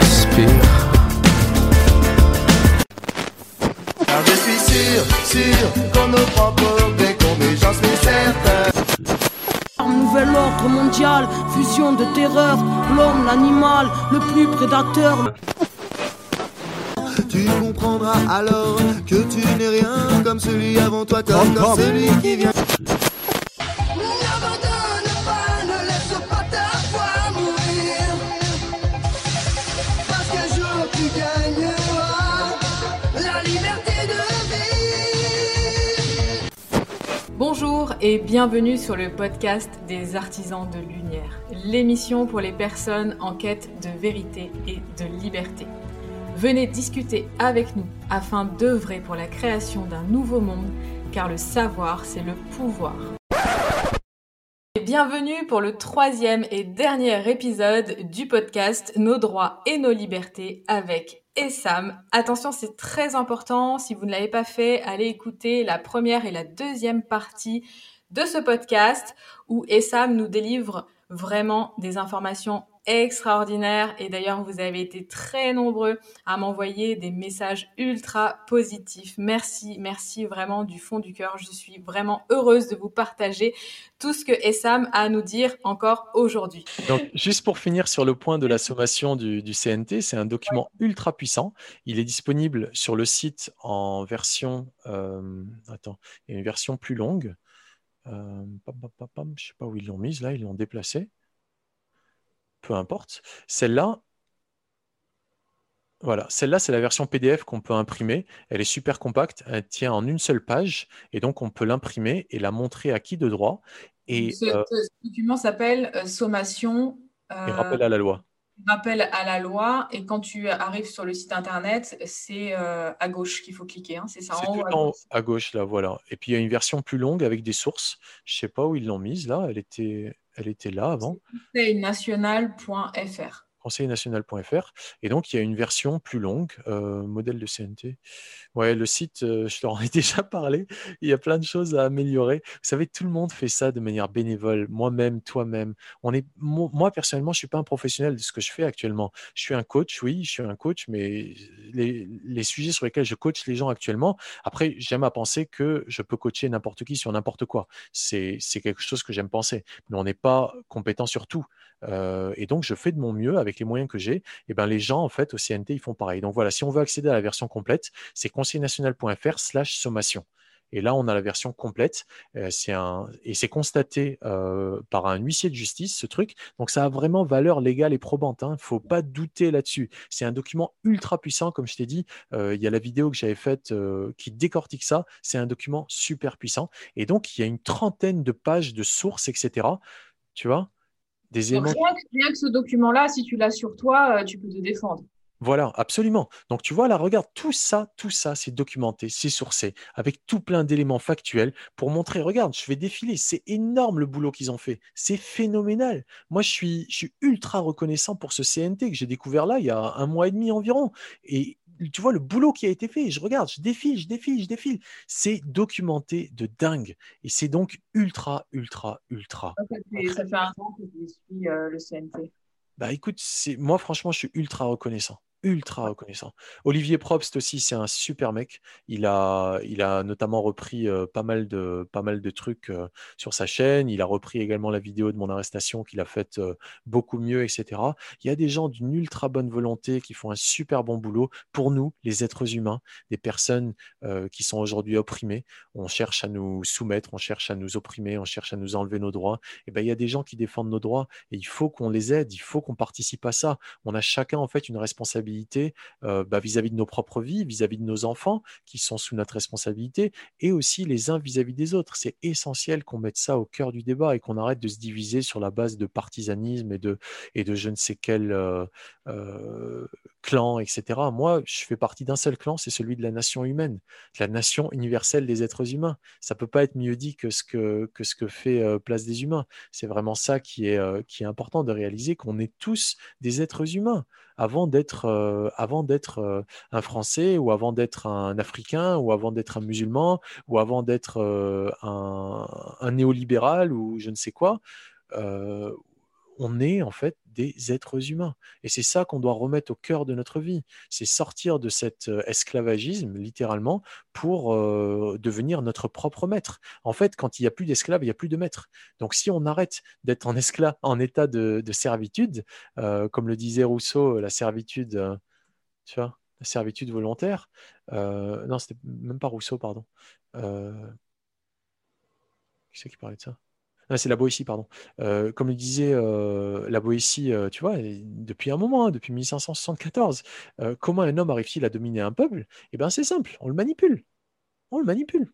respire. Car je suis sûr, sûr qu'on nous prend pour des cons, mais j'en suis certain. Nouvel ordre mondial, fusion de terreur, l'homme, l'animal, le plus prédateur. Tu comprendras alors que tu n'es rien comme celui avant toi, comme, comme celui qui vient. Bonjour et bienvenue sur le podcast des artisans de lumière, l'émission pour les personnes en quête de vérité et de liberté. Venez discuter avec nous afin d'œuvrer pour la création d'un nouveau monde, car le savoir, c'est le pouvoir. Et bienvenue pour le troisième et dernier épisode du podcast Nos droits et nos libertés avec Essam. Attention, c'est très important. Si vous ne l'avez pas fait, allez écouter la première et la deuxième partie de ce podcast où Essam nous délivre vraiment des informations extraordinaires et d'ailleurs vous avez été très nombreux à m'envoyer des messages ultra positifs. Merci, merci vraiment du fond du cœur. Je suis vraiment heureuse de vous partager tout ce que Essam a à nous dire encore aujourd'hui. Donc, juste pour finir sur le point de la sommation du, CNT, c'est un document ultra puissant. Il est disponible sur le site en version. euh, attends, une version plus longue. Euh, je ne sais pas où ils l'ont mise, là, ils l'ont déplacée. Peu importe. Celle-là, voilà, celle-là, c'est la version PDF qu'on peut imprimer. Elle est super compacte, elle tient en une seule page, et donc on peut l'imprimer et la montrer à qui de droit. Et, ce, euh, ce document s'appelle euh, sommation. euh, et rappel à la loi. Rappel à la loi et quand tu arrives sur le site internet, c'est euh, à gauche qu'il faut cliquer, hein, c'est ça C'est en tout haut. à gauche. à gauche, là, voilà. Et puis il y a une version plus longue avec des sources. Je sais pas où ils l'ont mise, là. Elle était, elle était là avant, conseilnational.fr. conseilnational.fr. Et donc il y a une version plus longue, euh, modèle de CNT. Ouais, le site, euh, je leur ai déjà parlé. Il y a plein de choses à améliorer. Vous savez, tout le monde fait ça de manière bénévole. Moi-même, toi-même. On est, mo- moi, personnellement, je suis pas un professionnel de ce que je fais actuellement. Je suis un coach, oui, je suis un coach, mais les, les sujets sur lesquels je coach les gens actuellement, après, j'aime à penser que je peux coacher n'importe qui sur n'importe quoi. C'est quelque chose que j'aime penser. Mais on n'est pas compétent sur tout. Et donc, je fais de mon mieux avec les moyens que j'ai. Et ben, les gens, en fait, au CNT, ils font pareil. Donc voilà, si on veut accéder à la version complète, c'est conseilnational.fr slash sommation. Et là, on a la version complète. Euh, un, et c'est constaté par un huissier de justice, ce truc. Donc, ça a vraiment valeur légale et probante. Il ne faut pas douter là-dessus. C'est un document ultra puissant, comme je t'ai dit. Il y a la vidéo que j'avais faite qui décortique ça. C'est un document super puissant. Et donc, il y a une trentaine de pages de sources, etc. Tu vois? Des Donc, éléments rien, que, rien que ce document-là, si tu l'as sur toi, euh, tu peux te défendre. Voilà, absolument. Donc tu vois là, regarde, tout ça, tout ça, c'est documenté, c'est sourcé, avec tout plein d'éléments factuels pour montrer, regarde, je vais défiler, c'est énorme le boulot qu'ils ont fait, c'est phénoménal. Moi, je suis, je suis ultra reconnaissant pour ce CNT que j'ai découvert là il y a un mois et demi environ. Et tu vois le boulot qui a été fait, je regarde, je défile, je défile, je défile. C'est documenté de dingue. Et c'est donc ultra, ultra, ultra Ça fait, ça fait un an que je suis euh, le CNT. bah écoute, moi franchement, je suis ultra reconnaissant. Ultra reconnaissant. Olivier Probst aussi, c'est un super mec. Il a, il a notamment repris euh, pas mal de, pas mal de trucs euh, sur sa chaîne. Il a repris également la vidéo de mon arrestation qu'il a faite euh, beaucoup mieux, etc. Il y a des gens d'une ultra bonne volonté qui font un super bon boulot pour nous, les êtres humains, des personnes qui sont aujourd'hui opprimées. On cherche à nous soumettre, on cherche à nous opprimer, on cherche à nous enlever nos droits. Et ben il y a des gens qui défendent nos droits et il faut qu'on les aide, il faut qu'on participe à ça. On a chacun en fait une responsabilité euh, bah, vis-à-vis de nos propres vies, vis-à-vis de nos enfants qui sont sous notre responsabilité et aussi les uns vis-à-vis des autres. C'est essentiel qu'on mette ça au cœur du débat et qu'on arrête de se diviser sur la base de partisanisme et de, et de je ne sais quel euh, euh, clan, etc. Moi, je fais partie d'un seul clan, c'est celui de la nation humaine, de la nation universelle des êtres humains. Ça peut pas être mieux dit que ce que, que, ce que fait Place des Humains. C'est vraiment ça qui est, qui est important de réaliser, qu'on est tous des êtres humains avant d'être euh, avant d'être euh, un Français ou avant d'être un Africain ou avant d'être un musulman ou avant d'être euh, un, un néolibéral ou je ne sais quoi. On est en fait des êtres humains. Et c'est ça qu'on doit remettre au cœur de notre vie. C'est sortir de cet euh, esclavagisme, littéralement, pour euh, devenir notre propre maître. En fait, quand il n'y a plus d'esclaves, il n'y a plus de maître. Donc si on arrête d'être en esclave, en état de, servitude, euh, comme le disait Rousseau, la servitude, tu vois, la servitude volontaire. non, c'était même pas Rousseau, pardon. qui c'est qui parlait de ça? C'est la Boétie, pardon. Euh, comme le disait euh, la Boétie, euh, tu vois, depuis un moment, hein, depuis 1574, comment un homme arrive-t-il à dominer un peuple? Eh bien, c'est simple, on le manipule. On le manipule.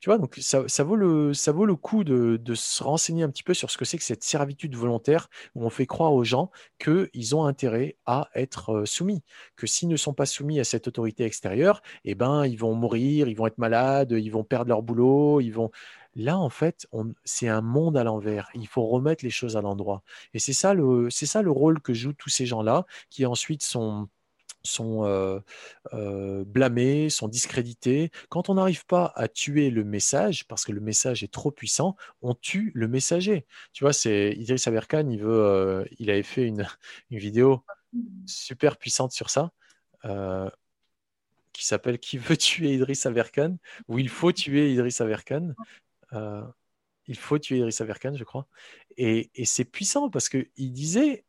Tu vois, donc ça, vaut, le, ça coup de, se renseigner un petit peu sur ce que c'est que cette servitude volontaire où on fait croire aux gens qu'ils ont intérêt à être soumis, que s'ils ne sont pas soumis à cette autorité extérieure, eh ben, ils vont mourir, ils vont être malades, ils vont perdre leur boulot, ils vont... Là, en fait, c'est un monde à l'envers. Il faut remettre les choses à l'endroit. Et c'est ça, le, rôle que jouent tous ces gens-là, qui ensuite sont, euh, euh, blâmés, sont discrédités. Quand on n'arrive pas à tuer le message, parce que le message est trop puissant, on tue le messager. Tu vois, c'est Idriss Aberkan, il, euh, avait fait une, une, vidéo super puissante sur ça. qui s'appelle Qui veut tuer Idriss Aberkan? ou Il faut tuer Idriss Aberkan. Euh, il faut tuer Idriss Aberkan, je crois. Et, c'est puissant parce qu'il disait,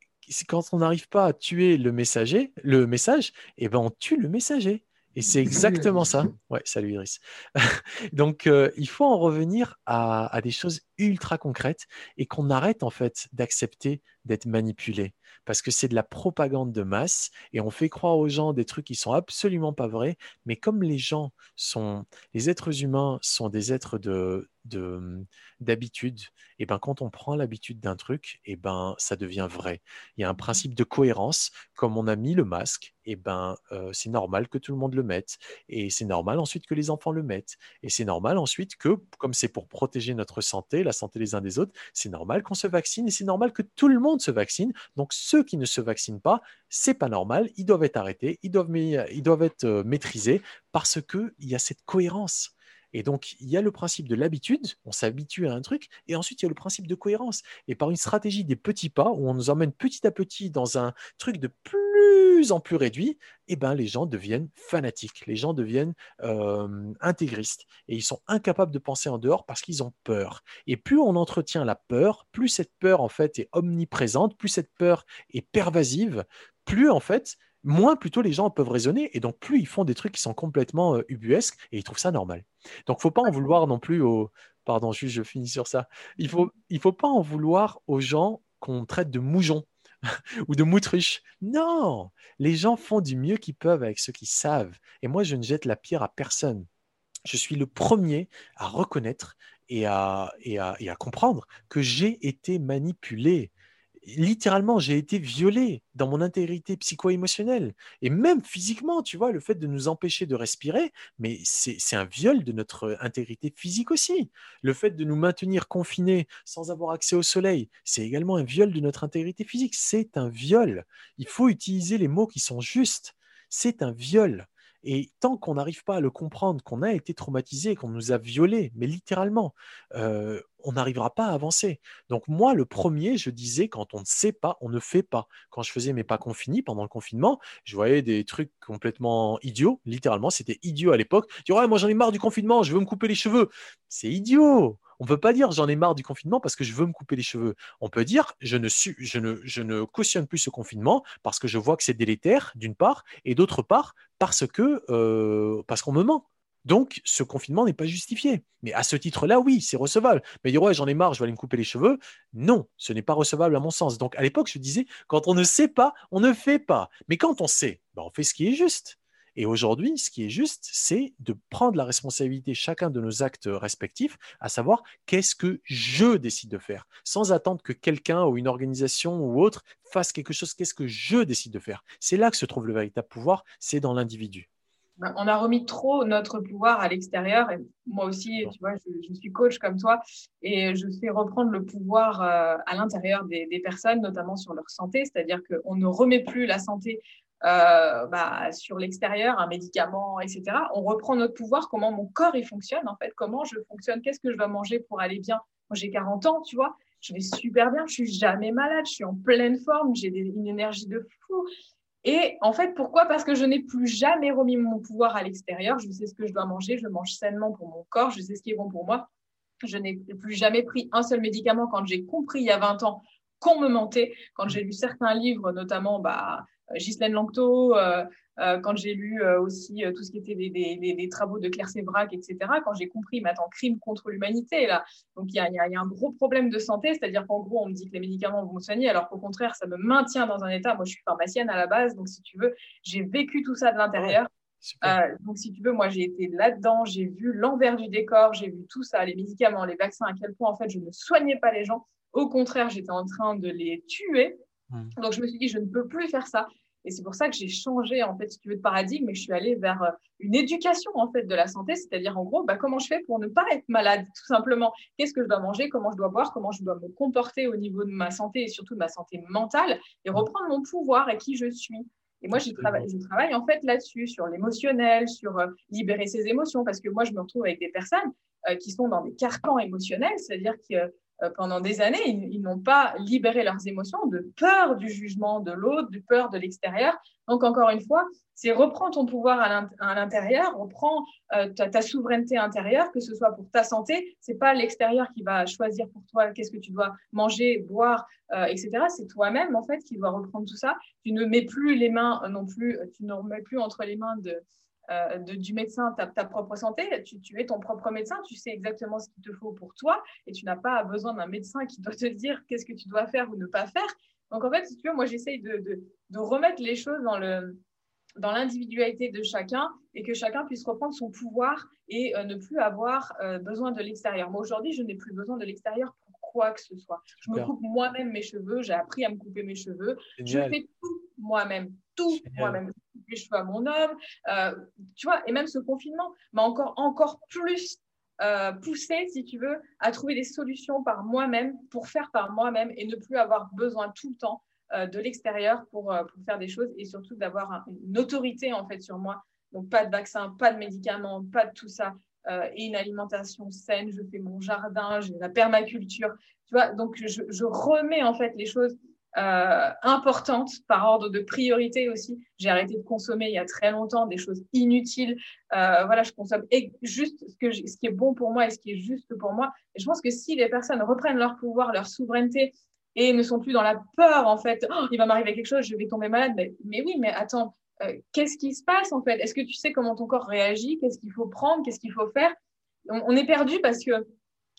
quand on n'arrive pas à tuer le messager, le message, eh ben on tue le messager. Et c'est exactement ça. Ouais, salut Iris. Donc, euh, il faut en revenir à, des choses ultra concrètes et qu'on arrête en fait d'accepter d'être manipulé. Parce que c'est de la propagande de masse et on fait croire aux gens des trucs qui sont absolument pas vrais. Mais comme les gens sont, les êtres humains sont des êtres de, Mmh, d'habitude, et ben quand on prend l'habitude d'un truc, et ben ça devient vrai. Il y a un principe de cohérence. Comme on a mis le masque, et ben c'est normal que tout le monde le mette, et c'est normal ensuite que les enfants le mettent, et c'est normal ensuite que, comme c'est pour protéger notre santé, la santé les uns des autres, c'est normal qu'on se vaccine et c'est normal que tout le monde se vaccine. Donc ceux qui ne se vaccinent pas, c'est pas normal, ils doivent être arrêtés, ils doivent, ils doivent être maîtrisés parce que il y a cette cohérence. Et donc, il y a le principe de l'habitude, on s'habitue à un truc, et ensuite, il y a le principe de cohérence. Et par une stratégie des petits pas, où on nous emmène petit à petit dans un truc de plus en plus réduit, eh ben, les gens deviennent fanatiques, les gens deviennent euh, intégristes, et ils sont incapables de penser en dehors parce qu'ils ont peur. Et plus on entretient la peur, plus cette peur, en fait, est omniprésente, plus cette peur est pervasive, plus, en fait, moins plutôt les gens peuvent raisonner et donc plus ils font des trucs qui sont complètement euh, ubuesques et ils trouvent ça normal. Donc faut pas en vouloir non plus aux pardon, juste je finis sur ça. Il faut il faut pas en vouloir aux gens qu'on traite de moujons ou de moutruches. Non, les gens font du mieux qu'ils peuvent avec ce qu'ils savent et moi je ne jette la pierre à personne. Je suis le premier à reconnaître et à, et à, et à comprendre que j'ai été manipulé littéralement, j'ai été violé dans mon intégrité psycho-émotionnelle et même physiquement, tu vois, le fait de nous empêcher de respirer, mais c'est un viol de notre intégrité physique aussi. Le fait de nous maintenir confinés sans avoir accès au soleil, c'est également un viol de notre intégrité physique. C'est un viol. Il faut utiliser les mots qui sont justes. C'est un viol. Et tant qu'on n'arrive pas à le comprendre, qu'on a été traumatisé, qu'on nous a violés, mais littéralement, euh, on n'arrivera pas à avancer. Donc moi, le premier, je disais, quand on ne sait pas, on ne fait pas. Quand je faisais mes pas confinés pendant le confinement, je voyais des trucs complètement idiots, littéralement, c'était idiot à l'époque. Je moi j'en ai marre du confinement, je veux me couper les cheveux. C'est idiot. On ne peut pas dire j'en ai marre du confinement parce que je veux me couper les cheveux. On peut dire je ne, ne, je ne cautionne plus ce confinement parce que je vois que c'est délétère, d'une part, et d'autre part, parce que euh, parce qu'on me ment. Donc, ce confinement n'est pas justifié. Mais à ce titre-là, oui, c'est recevable. Mais dire, ouais, j'en ai marre, je vais aller me couper les cheveux. Non, ce n'est pas recevable à mon sens. Donc, à l'époque, je disais, quand on ne sait pas, on ne fait pas. Mais quand on sait, ben, on fait ce qui est juste. Et aujourd'hui, ce qui est juste, c'est de prendre la responsabilité chacun de nos actes respectifs, à savoir qu'est-ce que je décide de faire, sans attendre que quelqu'un ou une organisation ou autre fasse quelque chose, qu'est-ce que je décide de faire. C'est là que se trouve le véritable pouvoir, c'est dans l'individu. Ben, on a remis trop notre pouvoir à l'extérieur. Et moi aussi, tu vois, je, suis coach comme toi et je fais reprendre le pouvoir euh, à l'intérieur des, des, personnes, notamment sur leur santé. C'est-à-dire qu'on ne remet plus la santé euh, bah, sur l'extérieur, un médicament, etc. On reprend notre pouvoir, comment mon corps il fonctionne en fait, comment je fonctionne, qu'est-ce que je dois manger pour aller bien? Moi j'ai 40 ans, tu vois, je vais super bien, je suis jamais malade, je suis en pleine forme, j'ai une énergie de fou. Et en fait, pourquoi? Parce que je n'ai plus jamais remis mon pouvoir à l'extérieur. Je sais ce que je dois manger, je mange sainement pour mon corps, je sais ce qui est bon pour moi. Je n'ai plus jamais pris un seul médicament quand j'ai compris il y a 20 ans qu'on me mentait. Quand j'ai lu certains livres, notamment bah, Ghislaine Lanctot, euh, euh, quand j'ai lu euh, aussi tout ce qui était des, des, des, travaux de Claire Sévrac, etc., quand j'ai compris, mais attends, crime contre l'humanité, là. Donc, il y a, y, y a, un gros problème de santé, c'est-à-dire qu'en gros, on me dit que les médicaments vont me soigner, alors qu'au contraire, ça me maintient dans un état. Moi, je suis pharmacienne à la base, donc si tu veux, j'ai vécu tout ça de l'intérieur. Euh, donc, si tu veux, moi, j'ai été là-dedans, j'ai vu l'envers du décor, j'ai vu tout ça, les médicaments, les vaccins, à quel point, en fait, je ne soignais pas les gens. Au contraire, j'étais en train de les tuer. Mmh. Donc, je me suis dit, je ne peux plus faire ça. Et c'est pour ça que j'ai changé, en fait, si tu veux, de paradigme et je suis allée vers euh, une éducation, en fait, de la santé. C'est-à-dire, en gros, bah, comment je fais pour ne pas être malade, tout simplement? Qu'est-ce que je dois manger, comment je dois boire, comment je dois me comporter au niveau de ma santé et surtout de ma santé mentale et reprendre mon pouvoir et qui je suis? Et moi, je travaille, je travaille en fait là-dessus, sur l'émotionnel, sur euh, libérer ses émotions, parce que moi, je me retrouve avec des personnes euh, qui sont dans des carcans émotionnels, c'est-à-dire que pendant des années, ils, n'ont pas libéré leurs émotions de peur du jugement de l'autre, de peur de l'extérieur. Donc, encore une fois, c'est reprends ton pouvoir à l'intérieur, reprends euh, ta, souveraineté intérieure, que ce soit pour ta santé. C'est pas l'extérieur qui va choisir pour toi qu'est-ce que tu dois manger, boire, euh, etc. C'est toi-même, en fait, qui dois reprendre tout ça. Tu ne mets plus les mains non plus, tu ne remets plus entre les mains de, euh, du médecin ta, ta propre santé. Tu, es ton propre médecin, tu sais exactement ce qu'il te faut pour toi et tu n'as pas besoin d'un médecin qui doit te dire qu'est-ce que tu dois faire ou ne pas faire. Donc en fait, si tu veux, moi j'essaye de, remettre les choses dans le dans l'individualité de chacun et que chacun puisse reprendre son pouvoir et euh, ne plus avoir euh, besoin de l'extérieur. Moi aujourd'hui, je n'ai plus besoin de l'extérieur pour quoi que ce soit. Je me coupe moi-même mes cheveux, j'ai appris à me couper mes cheveux. Je fais tout moi-même, tout moi-même les cheveux à mon homme, euh, tu vois, et même ce confinement m'a encore, encore plus euh, poussé, si tu veux, à trouver des solutions par moi-même, pour faire par moi-même et ne plus avoir besoin tout le temps euh, de l'extérieur pour, pour, faire des choses et surtout d'avoir une autorité en fait sur moi. Donc pas de vaccin, pas de médicaments, pas de tout ça. et une alimentation saine, je fais mon jardin, j'ai la permaculture, tu vois, donc je, je remets en fait les choses euh, importante par ordre de priorité aussi. J'ai arrêté de consommer il y a très longtemps des choses inutiles. Euh, voilà, je consomme juste ce, que ce qui est bon pour moi et ce qui est juste pour moi. Et je pense que si les personnes reprennent leur pouvoir, leur souveraineté et ne sont plus dans la peur, en fait, oh, il va m'arriver quelque chose, je vais tomber malade. Mais, oui, mais attends, euh, qu'est-ce qui se passe en fait? Est-ce que tu sais comment ton corps réagit? Qu'est-ce qu'il faut prendre? Qu'est-ce qu'il faut faire? On est perdu parce que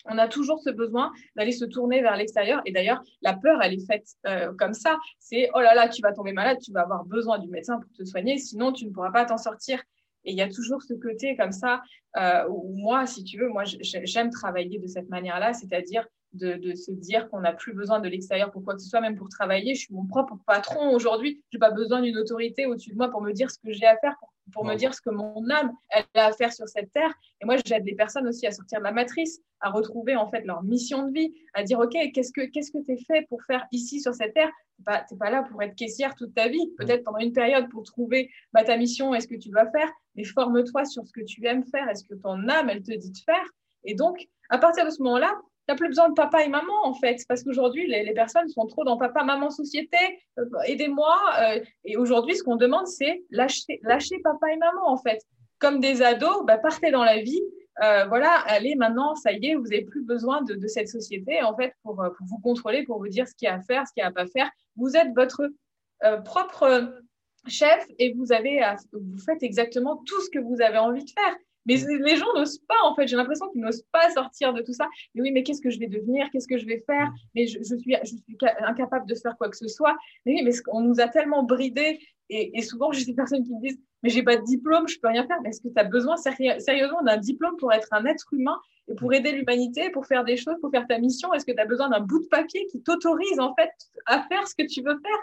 on a toujours ce besoin d'aller se tourner vers l'extérieur. Et d'ailleurs, la peur, elle est faite euh, comme ça. C'est, oh là là, tu vas tomber malade, tu vas avoir besoin du médecin pour te soigner, sinon tu ne pourras pas t'en sortir. Et il y a toujours ce côté comme ça, euh, où moi, si tu veux, moi, j'aime travailler de cette manière-là, c'est-à-dire de, de, se dire qu'on n'a plus besoin de l'extérieur pour quoi que ce soit, même pour travailler. Je suis mon propre patron aujourd'hui. Je n'ai pas besoin d'une autorité au-dessus de moi pour me dire ce que j'ai à faire, pour, pour me dire ce que mon âme elle a à faire sur cette terre. Et moi, j'aide les personnes aussi à sortir de la matrice, à retrouver en fait leur mission de vie, à dire ok, qu'est-ce que qu'est-ce que tu fait pour faire ici sur cette terre? Tu n'es pas, pas, là pour être caissière toute ta vie. Peut-être pendant une période pour trouver bah, ta mission et ce que tu dois faire, mais forme-toi sur ce que tu aimes faire et ce que ton âme elle te dit de faire? Et donc, à partir de ce moment-là, n'as plus besoin de papa et maman, en fait, parce qu'aujourd'hui, les, personnes sont trop dans papa, maman, société, euh, aidez-moi. Euh, et aujourd'hui, ce qu'on demande, c'est lâcher, lâcher papa et maman, en fait. Comme des ados, bah, partez dans la vie. Euh, voilà, allez, maintenant, ça y est, vous n'avez plus besoin de, cette société, en fait, pour, vous contrôler, pour vous dire ce qu'il y a à faire, ce qu'il n'y a à pas faire. Vous êtes votre propre chef et vous, avez vous faites exactement tout ce que vous avez envie de faire. Mais les gens n'osent pas, en fait. J'ai l'impression qu'ils n'osent pas sortir de tout ça. Mais oui, mais qu'est-ce que je vais devenir? Qu'est-ce que je vais faire? Mais je, je, suis, je suis incapable de faire quoi que ce soit. Mais oui, mais on nous a tellement bridés. Et, et souvent, j'ai des personnes qui me disent Mais j'ai pas de diplôme, je peux rien faire. Mais est-ce que tu as besoin sérieusement d'un diplôme pour être un être humain et pour aider l'humanité, pour faire des choses, pour faire ta mission? Est-ce que tu as besoin d'un bout de papier qui t'autorise, en fait, à faire ce que tu veux faire?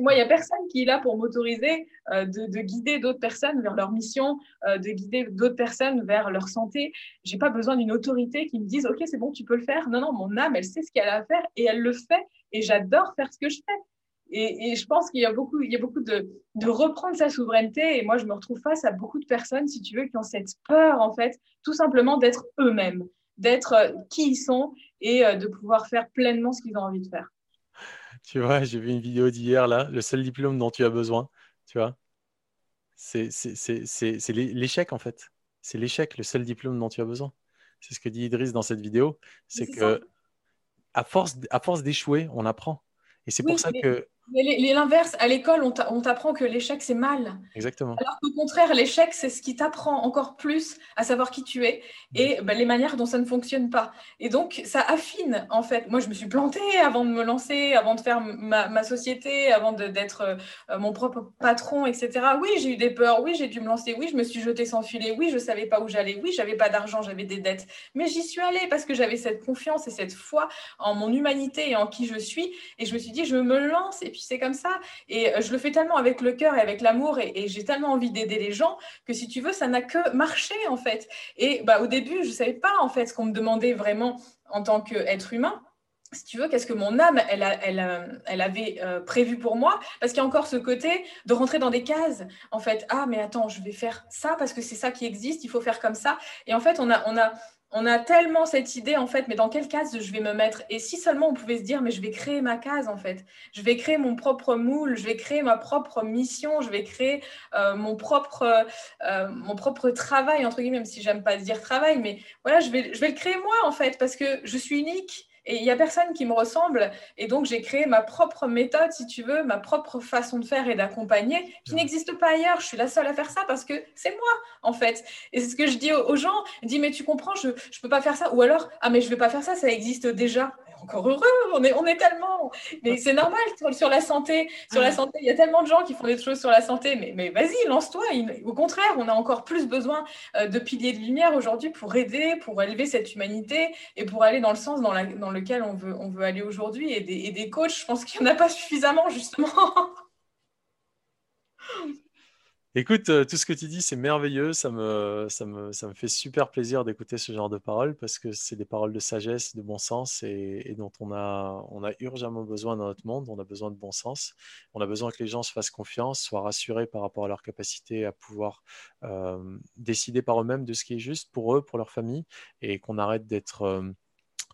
Moi, il n'y a personne qui est là pour m'autoriser euh, de, de, guider d'autres personnes vers leur mission, euh, de guider d'autres personnes vers leur santé. J'ai pas besoin d'une autorité qui me dise, OK, c'est bon, tu peux le faire. Non, non, mon âme, elle sait ce qu'elle a à faire et elle le fait. Et j'adore faire ce que je fais. Et, je pense qu'il y a beaucoup, de, reprendre sa souveraineté. Et moi, je me retrouve face à beaucoup de personnes, si tu veux, qui ont cette peur, en fait, tout simplement d'être eux-mêmes. d'être euh, qui ils sont et de pouvoir faire pleinement ce qu'ils ont envie de faire. Tu vois, j'ai vu une vidéo d'hier là, le seul diplôme dont tu as besoin, tu vois, c'est l'échec en fait. C'est l'échec, le seul diplôme dont tu as besoin. C'est ce que dit Idriss dans cette vidéo. C'est que à force, à force d'échouer, on apprend. Et c'est pour ça que L'inverse, à l'école, on t'apprend que l'échec, c'est mal. Exactement. Alors qu'au contraire, l'échec, c'est ce qui t'apprend encore plus à savoir qui tu es et ben, les manières dont ça ne fonctionne pas. Et donc, ça affine, en fait. Moi, je me suis plantée avant de me lancer, avant de faire ma, société, avant d'être euh, mon propre patron, etc. Oui, j'ai eu des peurs, oui, j'ai dû me lancer, oui, je me suis jetée sans filet, oui, je ne savais pas où j'allais, oui, j'avais pas d'argent, j'avais des dettes. Mais j'y suis allée parce que j'avais cette confiance et cette foi en mon humanité et en qui je suis. Et je me suis dit, je me lance. Et puis, c'est comme ça. Et euh, je le fais tellement avec le cœur et avec l'amour et, j'ai tellement envie d'aider les gens que si tu veux, ça n'a que marché en fait. Et bah, au début, je ne savais pas en fait ce qu'on me demandait vraiment en tant qu'être humain si tu veux, qu'est-ce que mon âme, elle, elle, elle avait euh, prévu pour moi? Parce qu'il y a encore ce côté de rentrer dans des cases. En fait, ah, mais attends, je vais faire ça parce que c'est ça qui existe, il faut faire comme ça. Et en fait, on a, on a, on a tellement cette idée, en fait, mais dans quelle case je vais me mettre? Et si seulement on pouvait se dire, mais je vais créer ma case, en fait. Je vais créer mon propre moule, je vais créer ma propre mission, je vais créer euh, mon, propre, euh, mon propre travail, entre guillemets, même si j'aime pas dire travail, mais voilà, je vais, je vais le créer moi, en fait, parce que je suis unique. Et il n'y a personne qui me ressemble. Et donc, j'ai créé ma propre méthode, si tu veux, ma propre façon de faire et d'accompagner, qui n'existe pas ailleurs. Je suis la seule à faire ça parce que c'est moi, en fait. Et c'est ce que je dis aux gens. Je dis, mais tu comprends, je ne peux pas faire ça. Ou alors, ah, mais je ne vais pas faire ça, ça existe déjà encore heureux, on est, on est tellement. Mais c'est normal sur, la santé. Sur la santé, il y a tellement de gens qui font des choses sur la santé. Mais, mais vas-y, lance-toi. Au contraire, on a encore plus besoin euh, de piliers de lumière aujourd'hui pour aider, pour élever cette humanité et pour aller dans le sens dans, dans lequel on veut, on veut aller aujourd'hui. Et des, et des coachs, je pense qu'il n'y en a pas suffisamment, justement. Écoute, euh, tout ce que tu dis, c'est merveilleux. Ça me, ça me, ça me fait super plaisir d'écouter ce genre de paroles parce que c'est des paroles de sagesse, de bon sens et, dont on a, on a urgemment besoin dans notre monde. On a besoin de bon sens. On a besoin que les gens se fassent confiance, soient rassurés par rapport à leur capacité à pouvoir euh, décider par eux-mêmes de ce qui est juste pour eux, pour leur famille et qu'on arrête d'être euh,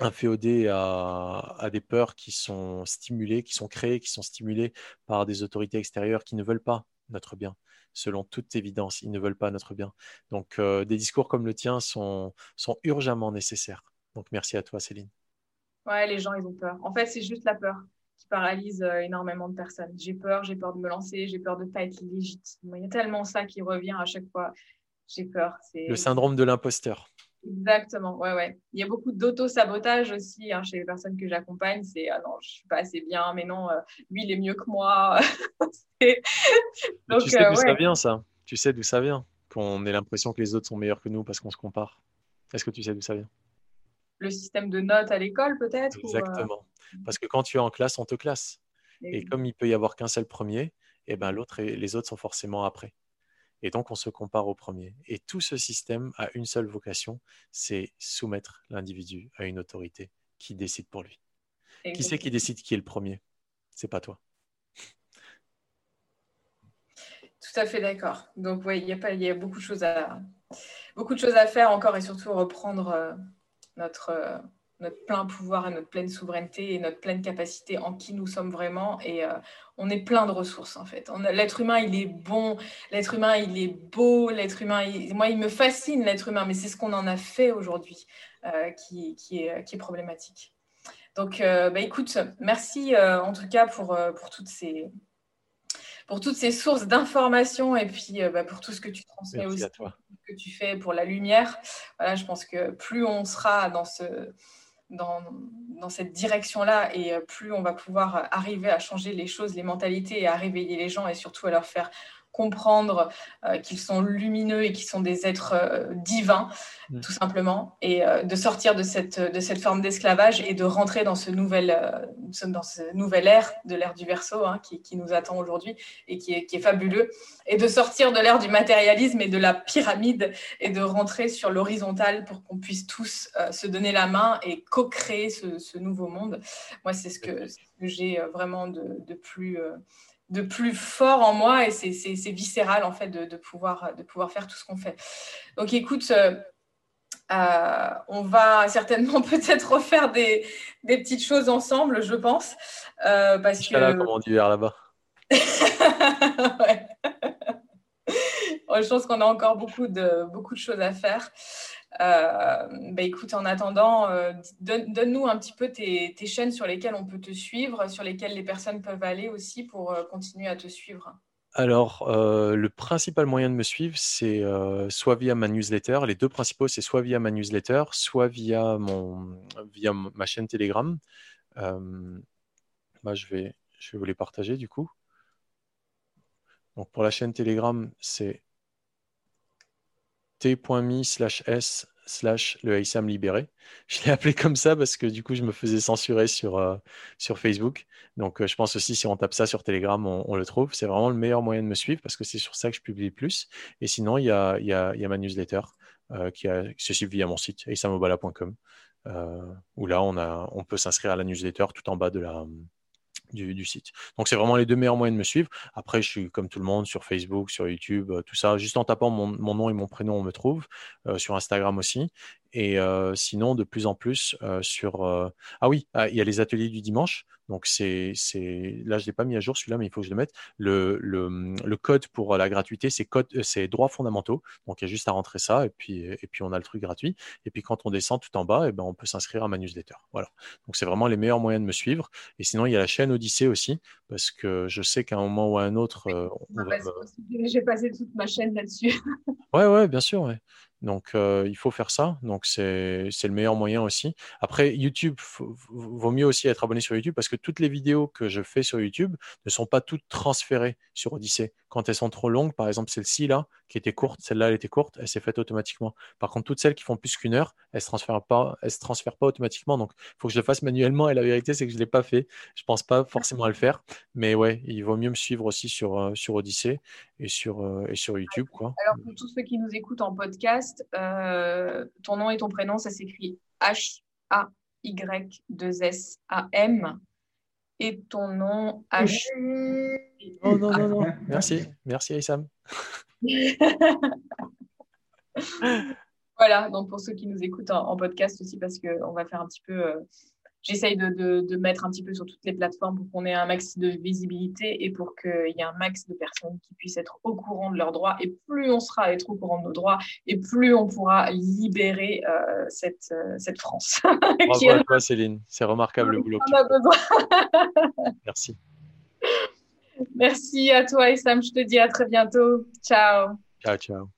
inféodé à, à, des peurs qui sont stimulées, qui sont créées, qui sont stimulées par des autorités extérieures qui ne veulent pas notre bien selon toute évidence. Ils ne veulent pas notre bien. Donc, euh, des discours comme le tien sont, sont urgemment nécessaires. Donc, merci à toi, Céline. Ouais, les gens, ils ont peur. En fait, c'est juste la peur qui paralyse euh, énormément de personnes. J'ai peur, j'ai peur de me lancer, j'ai peur de ne pas être légitime. Il y a tellement ça qui revient à chaque fois. J'ai peur. Le syndrome de l'imposteur. Exactement, ouais, ouais. Il y a beaucoup d'auto-sabotage aussi hein, chez les personnes que j'accompagne. C'est ah non, je suis pas assez bien, mais non, euh, lui il est mieux que moi. Donc, tu sais d'où ça vient ça? Tu sais d'où ça vient? Qu'on ait l'impression que les autres sont meilleurs que nous parce qu'on se compare. Est-ce que tu sais d'où ça vient? Le système de notes à l'école peut-être euh, Exactement. Parce que quand tu es en classe, on te classe. Et, comme il peut y avoir qu'un seul premier, et eh ben l'autre et les autres sont forcément après. Et donc, on se compare au premier. Et tout ce système a une seule vocation, c'est soumettre l'individu à une autorité qui décide pour lui. Qui c'est qui décide qui est le premier? C'est pas toi. Tout à fait d'accord. Donc, oui, il y, a pas, y a beaucoup de choses à, beaucoup de choses à faire encore et surtout reprendre euh, notre, euh, notre plein pouvoir et notre pleine souveraineté et notre pleine capacité en qui nous sommes vraiment. Et euh, on est plein de ressources en fait. L'être humain, il est bon, l'être humain, il est beau, l'être humain, moi, il me fascine l'être humain, mais c'est ce qu'on en a fait aujourd'hui euh, qui, qui, est, qui, est, problématique. Donc, euh, bah, écoute, merci en tout cas pour, pour toutes ces pour toutes ces sources d'informations et puis bah, pour tout ce que tu transmets aussi, que tu fais pour la lumière. Voilà, je pense que plus on sera dans ce, dans, cette direction-là et euh, plus on va pouvoir arriver à changer les choses, les mentalités et à réveiller les gens et surtout à leur faire comprendre euh, qu'ils sont lumineux et qu'ils sont des êtres euh, divins, tout simplement, et euh, de sortir de cette, de cette forme d'esclavage et de rentrer dans ce nouvel, dans ce nouvel ère de l'ère du verso hein, qui, qui, nous attend aujourd'hui et qui est, qui est, fabuleux, et de sortir de l'ère du matérialisme et de la pyramide et de rentrer sur l'horizontale pour qu'on puisse tous se donner la main et co-créer ce, ce, nouveau monde. Moi, c'est ce que, que j'ai vraiment de, de plus de plus fort en moi et c'est viscéral en fait de, pouvoir, de pouvoir faire tout ce qu'on fait. Donc écoute, euh, Euh, on va certainement peut-être refaire des, des, petites choses ensemble, je pense. Euh, parce que... là, comme on dit là-bas. ouais. je pense qu'on a encore beaucoup de, beaucoup de choses à faire. Euh, bah écoute, en attendant, euh, donne-nous un petit peu tes, chaînes sur lesquelles on peut te suivre, sur lesquelles les personnes peuvent aller aussi pour euh, continuer à te suivre. Alors, le principal moyen de me suivre, c'est soit via ma newsletter. Les deux principaux, c'est soit via ma newsletter, soit via, mon, via ma chaîne Telegram. Euh, bah, je, vais, je vais vous les partager du coup. Donc, pour la chaîne Telegram, c'est t.me slash s slash le ISAM libéré. Je l'ai appelé comme ça parce que du coup, je me faisais censurer sur, euh, Facebook. Donc, euh, je pense aussi, si on tape ça sur Telegram, on, le trouve. C'est vraiment le meilleur moyen de me suivre parce que c'est sur ça que je publie plus. Et sinon, il y a, ma newsletter euh, qui, se suit via mon site, isamobala.com, où là, on, a, on peut s'inscrire à la newsletter tout en bas de la, du, site. Donc c'est vraiment les deux meilleurs moyens de me suivre. Après, je suis comme tout le monde sur Facebook, sur YouTube, euh, tout ça. Juste en tapant mon, nom et mon prénom, on me trouve. Euh, sur Instagram aussi. Et euh, sinon, de plus en plus sur... Ah oui, ah, il y a les ateliers du dimanche. Donc c'est, c'est... là, je l'ai pas mis à jour celui-là, mais il faut que je le mette. Le, le, le code pour la gratuité, c'est, code, c'est droits fondamentaux. Donc il y a juste à rentrer ça et puis, et puis on a le truc gratuit. Et puis quand on descend tout en bas, et eh ben, on peut s'inscrire à ma newsletter. Voilà. Donc c'est vraiment les meilleurs moyens de me suivre. Et sinon, il y a la chaîne Odyssée aussi, parce que je sais qu'à un moment ou à un autre... on va... J'ai passé toute ma chaîne là-dessus. ouais, ouais, bien sûr. Ouais. Donc, il faut faire ça. Donc, c'est le meilleur moyen aussi. Après, YouTube, vaut mieux aussi être abonné sur YouTube parce que toutes les vidéos que je fais sur YouTube ne sont pas toutes transférées sur Odyssey. Quand elles sont trop longues, par exemple celle-ci là, qui était courte, celle-là elle était courte, elle s'est faite automatiquement. Par contre, toutes celles qui font plus qu'une heure, elles se transfèrent pas, elles se transfèrent pas automatiquement. Donc, il faut que je le fasse manuellement. Et la vérité, c'est que je l'ai pas fait. Je pense pas forcément à le faire, mais ouais, il vaut mieux me suivre aussi sur euh, sur et sur euh, et sur YouTube quoi. Alors pour tous ceux qui nous écoutent en podcast, euh, ton nom et ton prénom, ça s'écrit H A Y 2 S A M et ton nom H. Oh non, non, non. Merci, merci Aïssam. voilà, donc pour ceux qui nous écoutent en, podcast aussi, parce qu'on va faire un petit peu. J'essaye de, de, mettre un petit peu sur toutes les plateformes pour qu'on ait un max de visibilité et pour qu'il y ait un max de personnes qui puissent être au courant de leurs droits. Et plus on sera être au courant de nos droits, et plus on pourra libérer euh, cette, euh, cette France. Bravo à toi, Céline. C'est remarquable le boulot. Merci. Merci à toi, Sam. Je te dis à très bientôt. Ciao. Ciao, ciao.